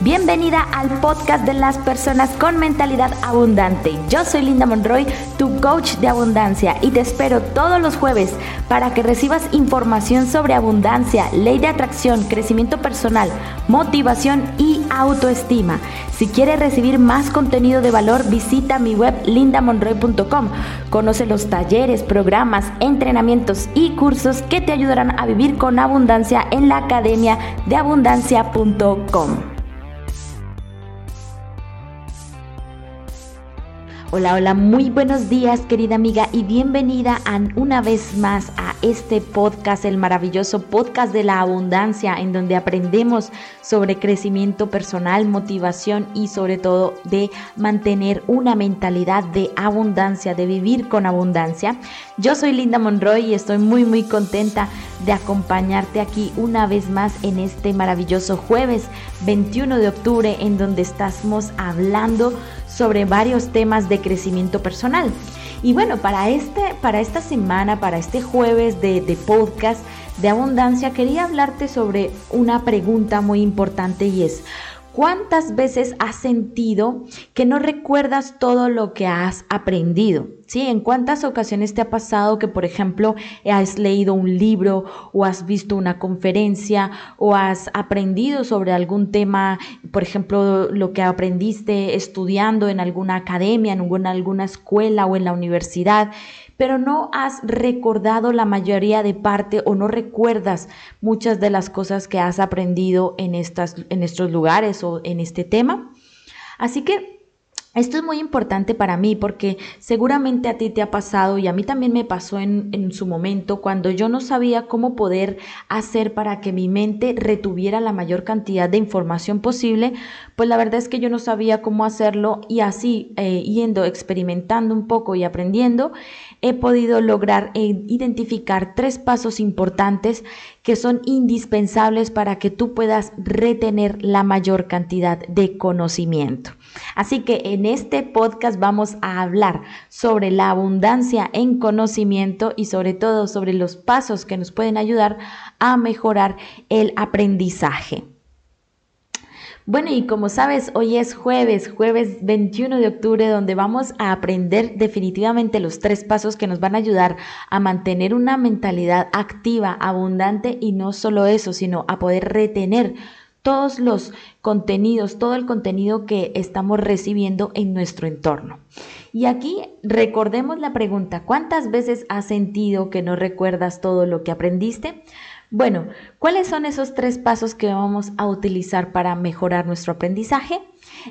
Bienvenida al podcast de las personas con mentalidad abundante. Yo soy Linda Monroy, tu coach de abundancia, y te espero todos los jueves para que recibas información sobre abundancia, ley de atracción, crecimiento personal, motivación y autoestima. Si quieres recibir más contenido de valor, visita mi web lindamonroy.com. Conoce los talleres, programas, entrenamientos y cursos que te ayudarán a vivir con abundancia en la academia de abundancia.com. Hola, hola, muy buenos días querida amiga y bienvenida a, una vez más a este podcast, el maravilloso podcast de la abundancia, en donde aprendemos sobre crecimiento personal, motivación y sobre todo de mantener una mentalidad de abundancia, de vivir con abundancia. Yo soy Linda Monroy y estoy muy muy contenta de acompañarte aquí una vez más en este maravilloso jueves 21 de octubre en donde estamos hablando sobre varios temas de crecimiento personal. Y bueno, para, este, para esta semana, para este jueves de, de podcast de abundancia, quería hablarte sobre una pregunta muy importante y es, ¿Cuántas veces has sentido que no recuerdas todo lo que has aprendido? ¿Sí? ¿En cuántas ocasiones te ha pasado que, por ejemplo, has leído un libro o has visto una conferencia o has aprendido sobre algún tema, por ejemplo, lo que aprendiste estudiando en alguna academia, en alguna escuela o en la universidad? pero no has recordado la mayoría de parte o no recuerdas muchas de las cosas que has aprendido en, estas, en estos lugares o en este tema. Así que esto es muy importante para mí porque seguramente a ti te ha pasado y a mí también me pasó en, en, su momento cuando yo no sabía cómo poder hacer para que mi mente retuviera la mayor cantidad de información posible, pues la verdad es que yo no sabía cómo hacerlo y así eh, yendo, experimentando un poco y aprendiendo, he podido lograr e identificar tres pasos importantes que son indispensables para que tú puedas retener la mayor cantidad de conocimiento. Así que en este podcast vamos a hablar sobre la abundancia en conocimiento y sobre todo sobre los pasos que nos pueden ayudar a mejorar el aprendizaje. Bueno, y como sabes, hoy es jueves, jueves 21 de octubre, donde vamos a aprender definitivamente los tres pasos que nos van a ayudar a mantener una mentalidad activa, abundante y no solo eso, sino a poder retener todos los contenidos, todo el contenido que estamos recibiendo en nuestro entorno. Y aquí recordemos la pregunta, ¿cuántas veces has sentido que no recuerdas todo lo que aprendiste? Bueno, ¿cuáles son esos tres pasos que vamos a utilizar para mejorar nuestro aprendizaje?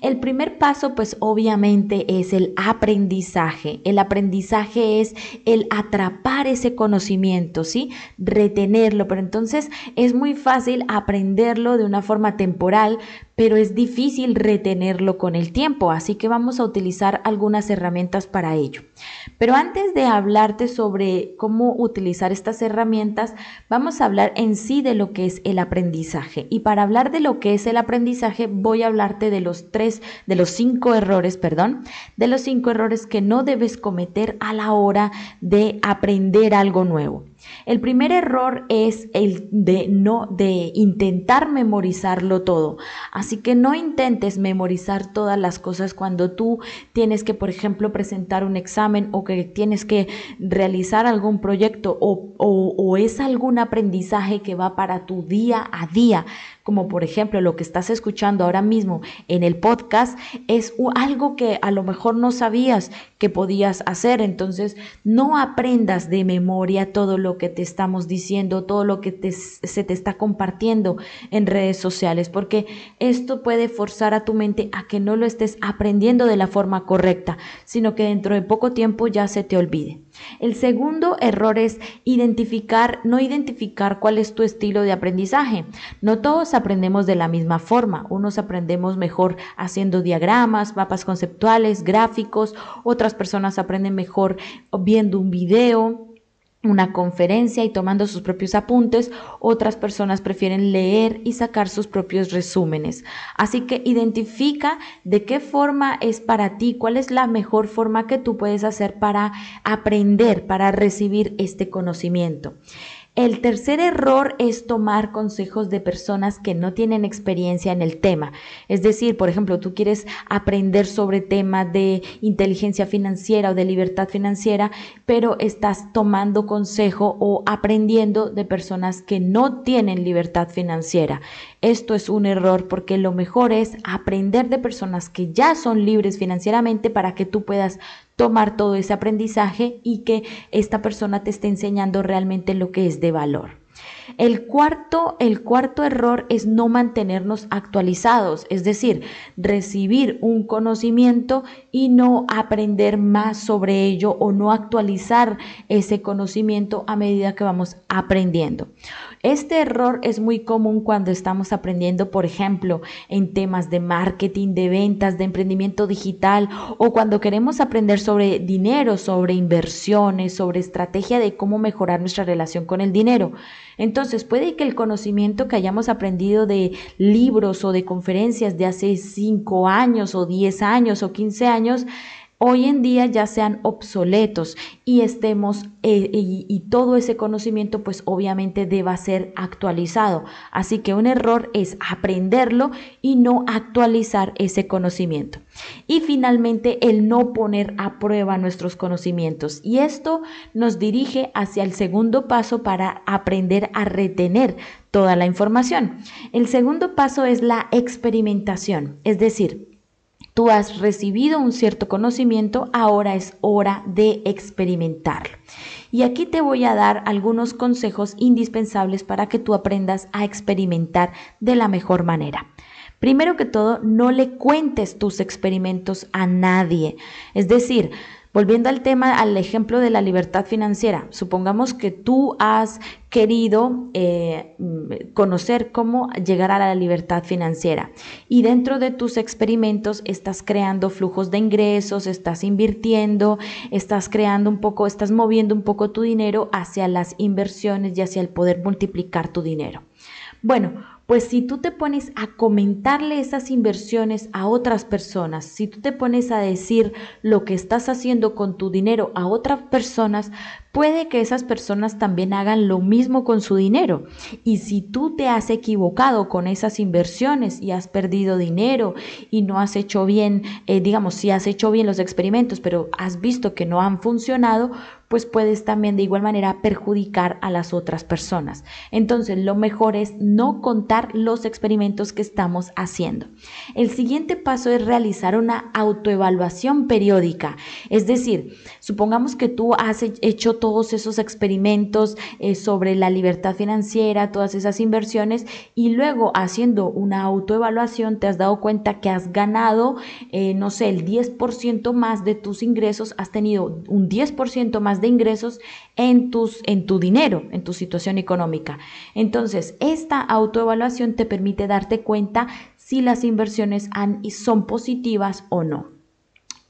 El primer paso, pues obviamente es el aprendizaje. El aprendizaje es el atrapar ese conocimiento, ¿sí? Retenerlo, pero entonces es muy fácil aprenderlo de una forma temporal, pero es difícil retenerlo con el tiempo, así que vamos a utilizar algunas herramientas para ello. Pero antes de hablarte sobre cómo utilizar estas herramientas, vamos a hablar en sí de lo que es el aprendizaje. Y para hablar de lo que es el aprendizaje, voy a hablarte de los tres, de los cinco errores, perdón, de los cinco errores que no debes cometer a la hora de aprender algo nuevo. El primer error es el de no de intentar memorizarlo todo. Así que no intentes memorizar todas las cosas cuando tú tienes que, por ejemplo, presentar un examen o que tienes que realizar algún proyecto o, o es algún aprendizaje que va para tu día a día como por ejemplo lo que estás escuchando ahora mismo en el podcast, es algo que a lo mejor no sabías que podías hacer. Entonces, no aprendas de memoria todo lo que te estamos diciendo, todo lo que se te está compartiendo en redes sociales, porque esto puede forzar a tu mente a que no lo estés aprendiendo de la forma correcta, sino que dentro de poco tiempo ya se te olvide. El segundo error es identificar, no identificar cuál es tu estilo de aprendizaje. No todos aprendemos de la misma forma. Unos aprendemos mejor haciendo diagramas, mapas conceptuales, gráficos. Otras personas aprenden mejor viendo un video una conferencia y tomando sus propios apuntes, otras personas prefieren leer y sacar sus propios resúmenes. Así que identifica de qué forma es para ti, cuál es la mejor forma que tú puedes hacer para aprender, para recibir este conocimiento. El tercer error es tomar consejos de personas que no tienen experiencia en el tema. Es decir, por ejemplo, tú quieres aprender sobre temas de inteligencia financiera o de libertad financiera, pero estás tomando consejo o aprendiendo de personas que no tienen libertad financiera. Esto es un error porque lo mejor es aprender de personas que ya son libres financieramente para que tú puedas tomar todo ese aprendizaje y que esta persona te esté enseñando realmente lo que es de valor. El cuarto, el cuarto error es no mantenernos actualizados, es decir, recibir un conocimiento y no aprender más sobre ello o no actualizar ese conocimiento a medida que vamos aprendiendo. Este error es muy común cuando estamos aprendiendo, por ejemplo, en temas de marketing, de ventas, de emprendimiento digital o cuando queremos aprender sobre dinero, sobre inversiones, sobre estrategia de cómo mejorar nuestra relación con el dinero. Entonces, puede que el conocimiento que hayamos aprendido de libros o de conferencias de hace 5 años o 10 años o 15 años hoy en día ya sean obsoletos y estemos eh, y, todo ese conocimiento pues obviamente deba ser actualizado. Así que un error es aprenderlo y no actualizar ese conocimiento. Y finalmente el no poner a prueba nuestros conocimientos. Y esto nos dirige hacia el segundo paso para aprender a retener toda la información. El segundo paso es la experimentación, es decir, Tú has recibido un cierto conocimiento, ahora es hora de experimentarlo. Y aquí te voy a dar algunos consejos indispensables para que tú aprendas a experimentar de la mejor manera. Primero que todo, no le cuentes tus experimentos a nadie. Es decir, Volviendo al tema, al ejemplo de la libertad financiera, supongamos que tú has querido eh, conocer cómo llegar a la libertad financiera y dentro de tus experimentos estás creando flujos de ingresos, estás invirtiendo, estás creando un poco, estás moviendo un poco tu dinero hacia las inversiones y hacia el poder multiplicar tu dinero. Bueno, pues si tú te pones a comentarle esas inversiones a otras personas, si tú te pones a decir lo que estás haciendo con tu dinero a otras personas, puede que esas personas también hagan lo mismo con su dinero. Y si tú te has equivocado con esas inversiones y has perdido dinero y no has hecho bien, eh, digamos, si has hecho bien los experimentos, pero has visto que no han funcionado, pues puedes también de igual manera perjudicar a las otras personas. Entonces, lo mejor es no contar los experimentos que estamos haciendo. El siguiente paso es realizar una autoevaluación periódica. Es decir, supongamos que tú has hecho todos esos experimentos eh, sobre la libertad financiera, todas esas inversiones y luego haciendo una autoevaluación te has dado cuenta que has ganado, eh, no sé, el 10% más de tus ingresos, has tenido un 10% de ingresos en, tus, en tu dinero, en tu situación económica. Entonces, esta autoevaluación te permite darte cuenta si las inversiones han, son positivas o no.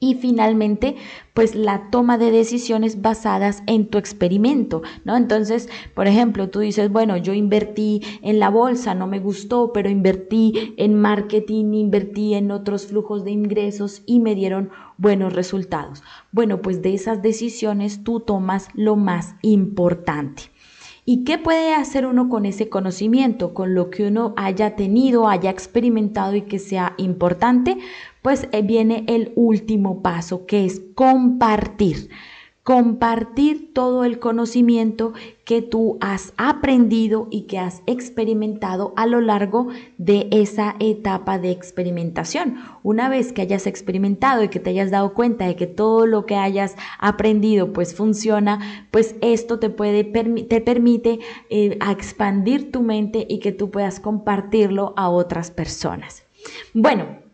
Y finalmente, pues la toma de decisiones basadas en tu experimento, ¿no? Entonces, por ejemplo, tú dices, bueno, yo invertí en la bolsa, no me gustó, pero invertí en marketing, invertí en otros flujos de ingresos y me dieron buenos resultados. Bueno, pues de esas decisiones tú tomas lo más importante. ¿Y qué puede hacer uno con ese conocimiento, con lo que uno haya tenido, haya experimentado y que sea importante? Pues eh, viene el último paso, que es compartir compartir todo el conocimiento que tú has aprendido y que has experimentado a lo largo de esa etapa de experimentación. Una vez que hayas experimentado y que te hayas dado cuenta de que todo lo que hayas aprendido pues funciona, pues esto te puede te permite eh, expandir tu mente y que tú puedas compartirlo a otras personas. Bueno,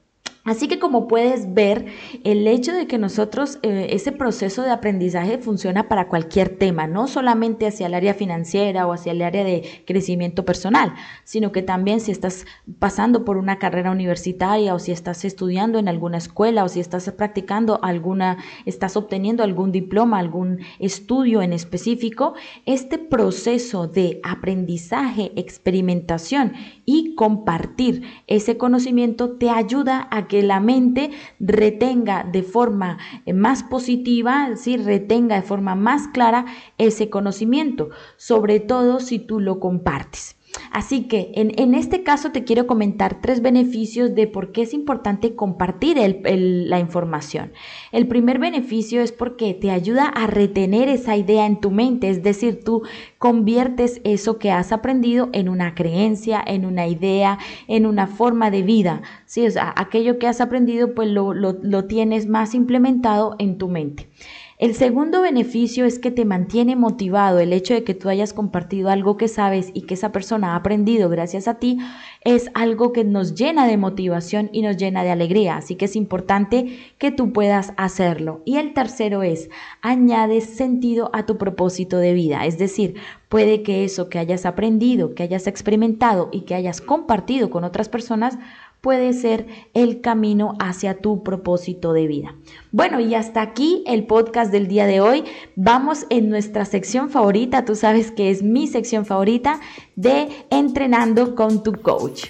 Así que como puedes ver, el hecho de que nosotros, eh, ese proceso de aprendizaje funciona para cualquier tema, no solamente hacia el área financiera o hacia el área de crecimiento personal, sino que también si estás pasando por una carrera universitaria o si estás estudiando en alguna escuela o si estás practicando alguna, estás obteniendo algún diploma, algún estudio en específico, este proceso de aprendizaje, experimentación y compartir ese conocimiento te ayuda a que que la mente retenga de forma eh, más positiva, es retenga de forma más clara ese conocimiento, sobre todo si tú lo compartes. Así que en, este caso te quiero comentar tres beneficios de por qué es importante compartir la información. El primer beneficio es porque te ayuda a retener esa idea en tu mente, es decir, tú conviertes eso que has aprendido en una creencia, en una idea, en una forma de vida. ¿sí? O aquello que has aprendido pues lo tienes más implementado en tu mente. El segundo beneficio es que te mantiene motivado. El hecho de que tú hayas compartido algo que sabes y que esa persona ha aprendido gracias a ti es algo que nos llena de motivación y nos llena de alegría. Así que es importante que tú puedas hacerlo. Y el tercero es, añades sentido a tu propósito de vida. Es decir, puede que eso que hayas aprendido, que hayas experimentado y que hayas compartido con otras personas puede ser el camino hacia tu propósito de vida. Bueno, y hasta aquí el podcast del día de hoy. Vamos en nuestra sección favorita, tú sabes que es mi sección favorita de Entrenando con tu coach.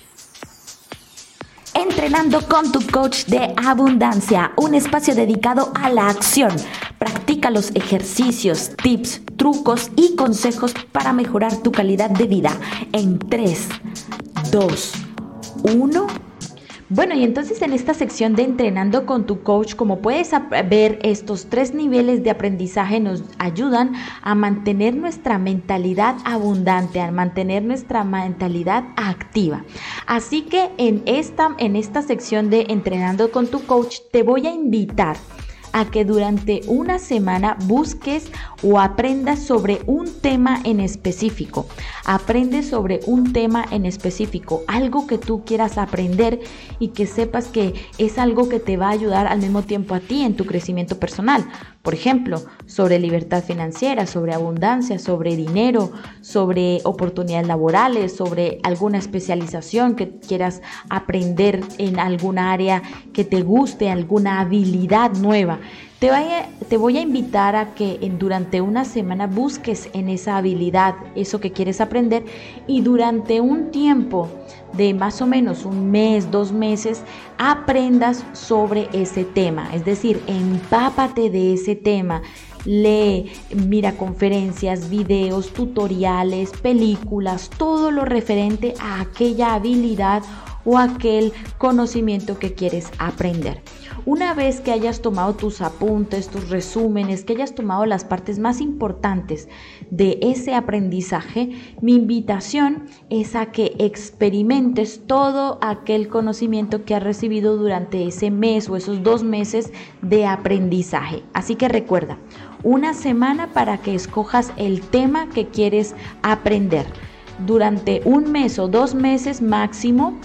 Entrenando con tu coach de abundancia, un espacio dedicado a la acción. Practica los ejercicios, tips, trucos y consejos para mejorar tu calidad de vida en 3, 2, 1 bueno, y entonces en esta sección de entrenando con tu coach, como puedes ver, estos tres niveles de aprendizaje nos ayudan a mantener nuestra mentalidad abundante, a mantener nuestra mentalidad activa. Así que en esta, en esta sección de entrenando con tu coach, te voy a invitar a que durante una semana busques o aprendas sobre un tema en específico. Aprende sobre un tema en específico, algo que tú quieras aprender y que sepas que es algo que te va a ayudar al mismo tiempo a ti en tu crecimiento personal. Por ejemplo, sobre libertad financiera, sobre abundancia, sobre dinero, sobre oportunidades laborales, sobre alguna especialización que quieras aprender en alguna área que te guste, alguna habilidad nueva. Te voy, a, invitar a que durante una semana busques en esa habilidad, eso que quieres aprender, y durante un tiempo de más o menos un mes, dos meses, aprendas sobre ese tema. Es decir, empápate de ese tema. Lee, mira conferencias, videos, tutoriales, películas, todo lo referente a aquella habilidad o aquel conocimiento que quieres aprender. Una vez que hayas tomado tus apuntes, tus resúmenes, que hayas tomado las partes más importantes de ese aprendizaje, mi invitación es a que experimentes todo aquel conocimiento que has recibido durante ese mes o esos dos meses de aprendizaje. Así que recuerda, una semana para que escojas el tema que quieres aprender. Durante un mes o dos meses máximo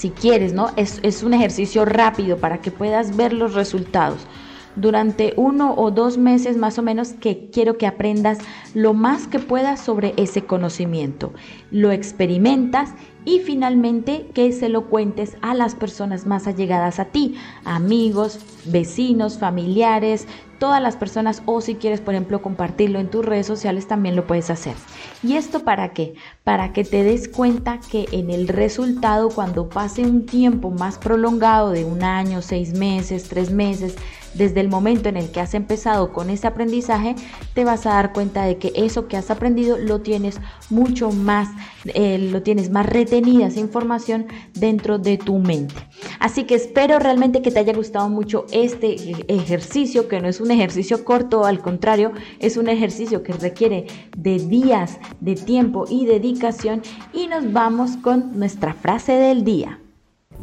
si quieres, ¿no? Es, es un ejercicio rápido para que puedas ver los resultados durante uno o dos meses más o menos que quiero que aprendas lo más que puedas sobre ese conocimiento. Lo experimentas y finalmente que se lo cuentes a las personas más allegadas a ti, amigos, vecinos, familiares, todas las personas o si quieres, por ejemplo, compartirlo en tus redes sociales, también lo puedes hacer. ¿Y esto para qué? Para que te des cuenta que en el resultado, cuando pase un tiempo más prolongado de un año, seis meses, tres meses, desde el momento en el que has empezado con ese aprendizaje, te vas a dar cuenta de que eso que has aprendido lo tienes mucho más, eh, lo tienes más retenida esa información dentro de tu mente. Así que espero realmente que te haya gustado mucho este ejercicio, que no es un ejercicio corto, al contrario, es un ejercicio que requiere de días, de tiempo y dedicación. Y nos vamos con nuestra frase del día.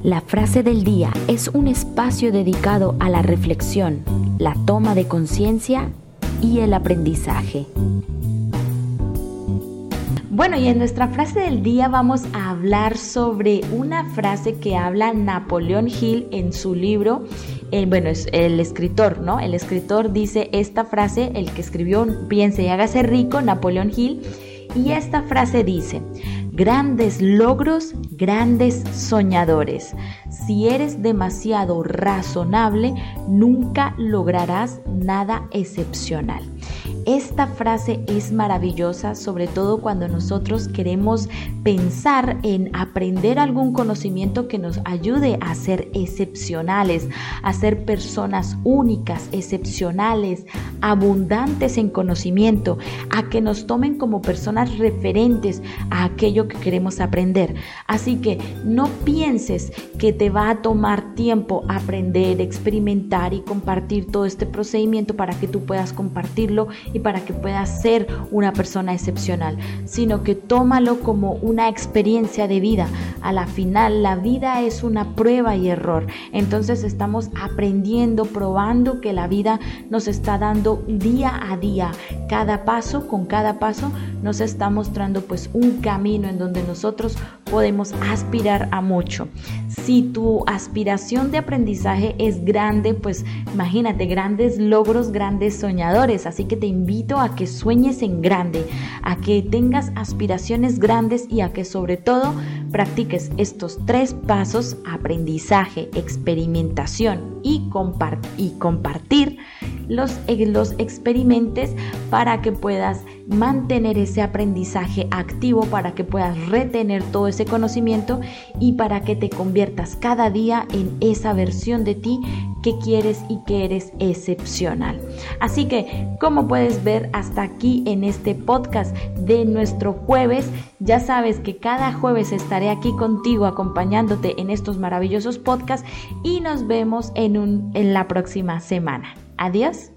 La frase del día es un espacio dedicado a la reflexión, la toma de conciencia y el aprendizaje. Bueno, y en nuestra frase del día vamos a hablar sobre una frase que habla Napoleón Hill en su libro. Bueno, es el escritor, ¿no? El escritor dice esta frase, el que escribió Piense y hágase rico, Napoleón Hill. Y esta frase dice, grandes logros, grandes soñadores. Si eres demasiado razonable, nunca lograrás nada excepcional. Esta frase es maravillosa, sobre todo cuando nosotros queremos pensar en aprender algún conocimiento que nos ayude a ser excepcionales, a ser personas únicas, excepcionales, abundantes en conocimiento, a que nos tomen como personas referentes a aquello que queremos aprender. Así que no pienses que te va a tomar tiempo aprender, experimentar y compartir todo este procedimiento para que tú puedas compartirlo y para que puedas ser una persona excepcional, sino que tómalo como una experiencia de vida. A la final, la vida es una prueba y error. Entonces estamos aprendiendo, probando que la vida nos está dando día a día, cada paso con cada paso nos está mostrando pues un camino en donde nosotros podemos aspirar a mucho. Si tu aspiración de aprendizaje es grande, pues imagínate grandes logros, grandes soñadores. Así que te invito a que sueñes en grande, a que tengas aspiraciones grandes y a que sobre todo practiques estos tres pasos, aprendizaje, experimentación y, y compartir los, los experimentes para que puedas mantener ese aprendizaje activo, para que puedas retener todo ese conocimiento y para que te conviertas cada día en esa versión de ti que quieres y que eres excepcional. Así que, como puedes ver hasta aquí en este podcast de nuestro jueves, ya sabes que cada jueves estaré aquí contigo acompañándote en estos maravillosos podcasts y nos vemos en, un, en la próxima semana. Adiós.